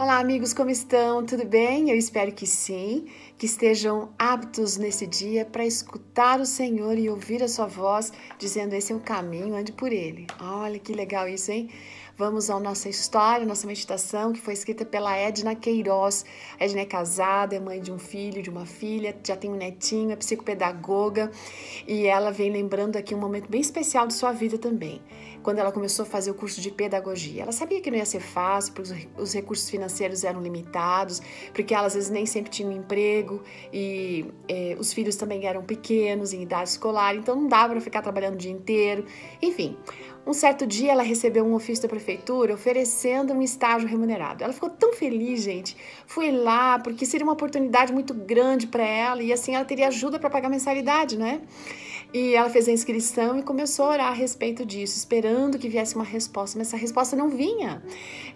Olá, amigos, como estão? Tudo bem? Eu espero que sim, que estejam aptos nesse dia para escutar o Senhor e ouvir a sua voz, dizendo: Esse é o caminho, ande por ele. Olha que legal isso, hein? Vamos à nossa história, nossa meditação, que foi escrita pela Edna Queiroz. A Edna é casada, é mãe de um filho, de uma filha, já tem um netinho, é psicopedagoga e ela vem lembrando aqui um momento bem especial de sua vida também, quando ela começou a fazer o curso de pedagogia. Ela sabia que não ia ser fácil, porque os recursos financeiros eram limitados, porque ela às vezes nem sempre tinha um emprego e eh, os filhos também eram pequenos, em idade escolar, então não dava para ficar trabalhando o dia inteiro. Enfim, um certo dia ela recebeu um ofício da prefeitura oferecendo um estágio remunerado. Ela ficou tão feliz, gente. Foi lá porque seria uma oportunidade muito grande para ela e assim ela teria ajuda para pagar mensalidade, né? E ela fez a inscrição e começou a orar a respeito disso, esperando que viesse uma resposta, mas essa resposta não vinha.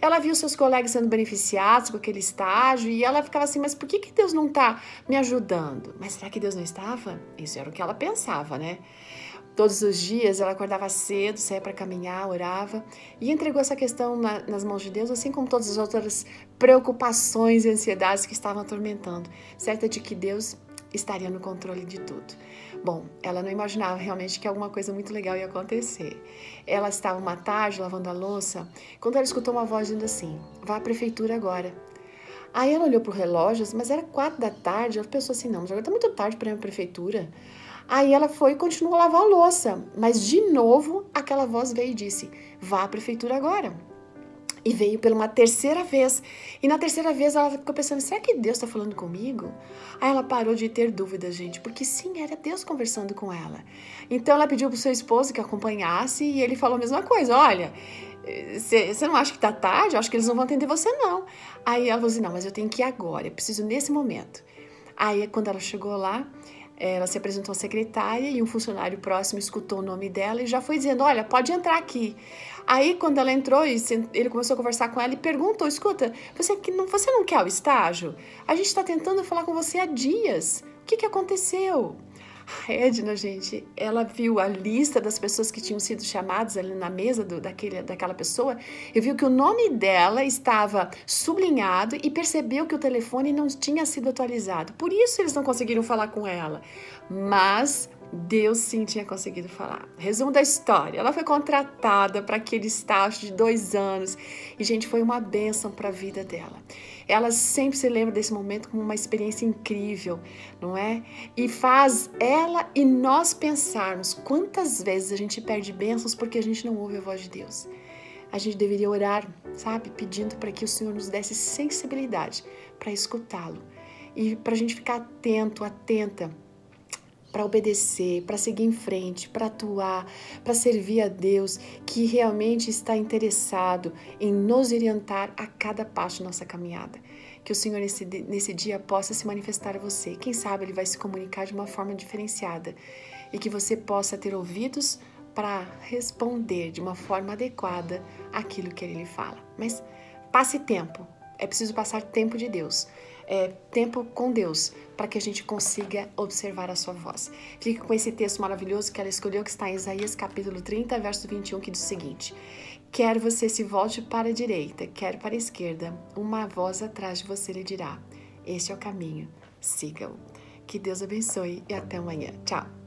Ela viu seus colegas sendo beneficiados com aquele estágio e ela ficava assim: mas por que, que Deus não está me ajudando? Mas será que Deus não estava? Isso era o que ela pensava, né? Todos os dias ela acordava cedo, saía para caminhar, orava e entregou essa questão na, nas mãos de Deus, assim como todas as outras preocupações e ansiedades que estavam atormentando, certa de que Deus estaria no controle de tudo. Bom, ela não imaginava realmente que alguma coisa muito legal ia acontecer. Ela estava uma tarde lavando a louça quando ela escutou uma voz dizendo assim: vá à prefeitura agora. Aí ela olhou para o relógio, mas era quatro da tarde. Ela pensou assim: não, mas agora está muito tarde para ir à prefeitura. Aí ela foi e continuou a lavar a louça. Mas de novo, aquela voz veio e disse: vá à prefeitura agora. E veio pela uma terceira vez. E na terceira vez ela ficou pensando: será que Deus está falando comigo? Aí ela parou de ter dúvidas, gente, porque sim, era Deus conversando com ela. Então ela pediu para o seu esposo que acompanhasse e ele falou a mesma coisa: olha. Você não acha que tá tarde? Eu acho que eles não vão atender você, não. Aí ela falou assim: não, mas eu tenho que ir agora, eu preciso nesse momento. Aí, quando ela chegou lá, ela se apresentou à secretária e um funcionário próximo escutou o nome dela e já foi dizendo: Olha, pode entrar aqui. Aí, quando ela entrou, ele começou a conversar com ela e perguntou: Escuta, você, não, você não quer o estágio? A gente está tentando falar com você há dias. O que, que aconteceu? A Edna, gente, ela viu a lista das pessoas que tinham sido chamadas ali na mesa do, daquele, daquela pessoa e viu que o nome dela estava sublinhado e percebeu que o telefone não tinha sido atualizado. Por isso eles não conseguiram falar com ela. Mas Deus sim tinha conseguido falar. Resumo da história: ela foi contratada para aquele estágio de dois anos e, gente, foi uma bênção para a vida dela. Ela sempre se lembra desse momento como uma experiência incrível, não é? E faz ela e nós pensarmos quantas vezes a gente perde bênçãos porque a gente não ouve a voz de Deus. A gente deveria orar, sabe, pedindo para que o Senhor nos desse sensibilidade para escutá-lo e para a gente ficar atento, atenta para obedecer, para seguir em frente, para atuar, para servir a Deus, que realmente está interessado em nos orientar a cada passo da nossa caminhada. Que o Senhor nesse, nesse dia possa se manifestar a você. Quem sabe Ele vai se comunicar de uma forma diferenciada e que você possa ter ouvidos para responder de uma forma adequada aquilo que Ele lhe fala. Mas passe tempo, é preciso passar tempo de Deus é, tempo com Deus, para que a gente consiga observar a sua voz. Fique com esse texto maravilhoso que ela escolheu, que está em Isaías capítulo 30, verso 21, que diz o seguinte: Quer você se volte para a direita, quer para a esquerda, uma voz atrás de você lhe dirá: Este é o caminho, siga-o. Que Deus abençoe e até amanhã. Tchau!